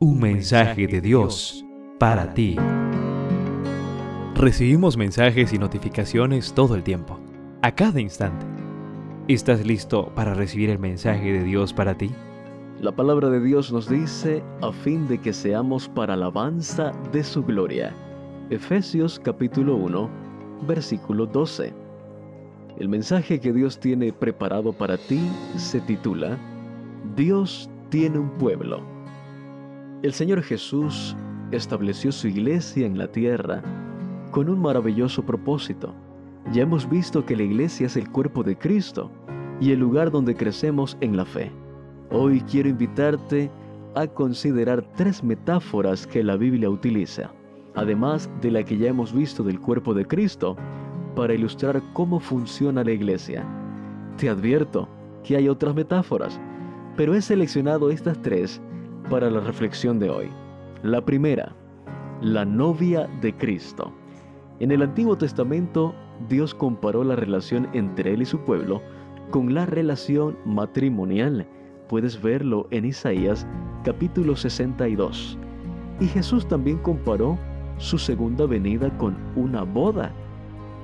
Un mensaje de Dios para ti. Recibimos mensajes y notificaciones todo el tiempo, a cada instante. ¿Estás listo para recibir el mensaje de Dios para ti? La palabra de Dios nos dice a fin de que seamos para alabanza de su gloria. Efesios capítulo 1, versículo 12. El mensaje que Dios tiene preparado para ti se titula Dios tiene un pueblo. El Señor Jesús estableció su iglesia en la tierra con un maravilloso propósito. Ya hemos visto que la iglesia es el cuerpo de Cristo y el lugar donde crecemos en la fe. Hoy quiero invitarte a considerar tres metáforas que la Biblia utiliza, además de la que ya hemos visto del cuerpo de Cristo, para ilustrar cómo funciona la iglesia. Te advierto que hay otras metáforas, pero he seleccionado estas tres para la reflexión de hoy. La primera, la novia de Cristo. En el Antiguo Testamento, Dios comparó la relación entre Él y su pueblo con la relación matrimonial. Puedes verlo en Isaías capítulo 62. Y Jesús también comparó su segunda venida con una boda.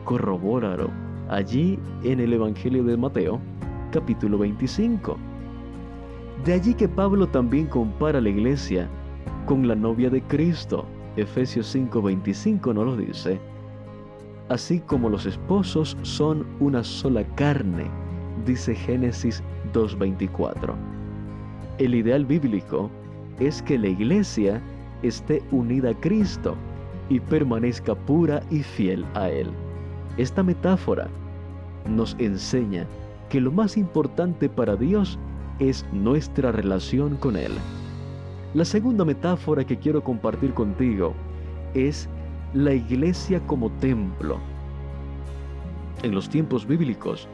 Corrobóralo allí en el Evangelio de Mateo capítulo 25. De allí que Pablo también compara la iglesia con la novia de Cristo. Efesios 5:25 no lo dice. Así como los esposos son una sola carne, dice Génesis 2:24. El ideal bíblico es que la iglesia esté unida a Cristo y permanezca pura y fiel a Él. Esta metáfora nos enseña que lo más importante para Dios es nuestra relación con Él. La segunda metáfora que quiero compartir contigo es la iglesia como templo. En los tiempos bíblicos,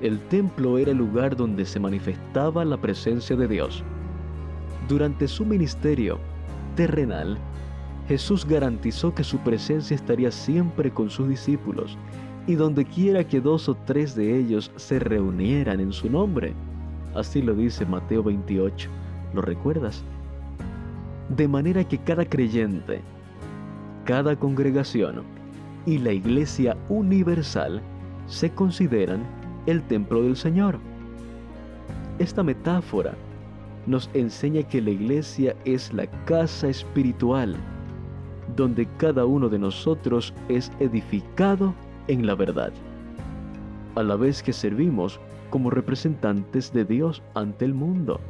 el templo era el lugar donde se manifestaba la presencia de Dios. Durante su ministerio terrenal, Jesús garantizó que su presencia estaría siempre con sus discípulos y donde quiera que dos o tres de ellos se reunieran en su nombre, Así lo dice Mateo 28. ¿Lo recuerdas? De manera que cada creyente, cada congregación y la iglesia universal se consideran el templo del Señor. Esta metáfora nos enseña que la iglesia es la casa espiritual, donde cada uno de nosotros es edificado en la verdad, a la vez que servimos como representantes de Dios ante el mundo.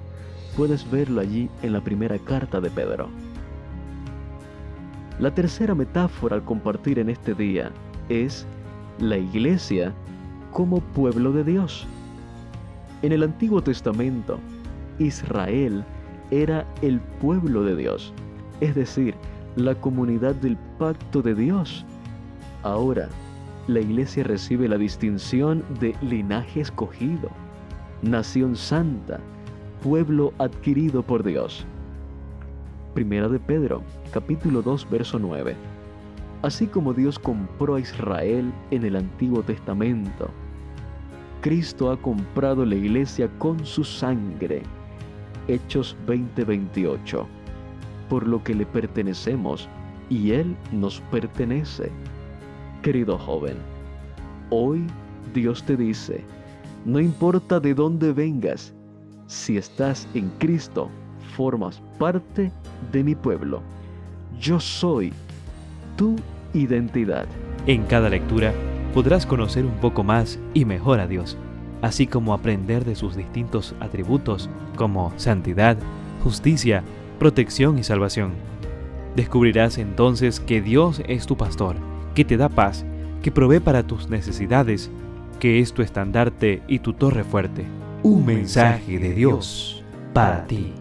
Puedes verlo allí en la primera carta de Pedro. La tercera metáfora al compartir en este día es la iglesia como pueblo de Dios. En el Antiguo Testamento, Israel era el pueblo de Dios, es decir, la comunidad del pacto de Dios. Ahora, la iglesia recibe la distinción de linaje escogido, nación santa, pueblo adquirido por Dios. Primera de Pedro, capítulo 2, verso 9. Así como Dios compró a Israel en el Antiguo Testamento, Cristo ha comprado la iglesia con su sangre. Hechos 20:28. Por lo que le pertenecemos y Él nos pertenece. Querido joven, hoy Dios te dice, no importa de dónde vengas, si estás en Cristo, formas parte de mi pueblo. Yo soy tu identidad. En cada lectura podrás conocer un poco más y mejor a Dios, así como aprender de sus distintos atributos como santidad, justicia, protección y salvación. Descubrirás entonces que Dios es tu pastor que te da paz, que provee para tus necesidades, que es tu estandarte y tu torre fuerte. Un mensaje de Dios para ti.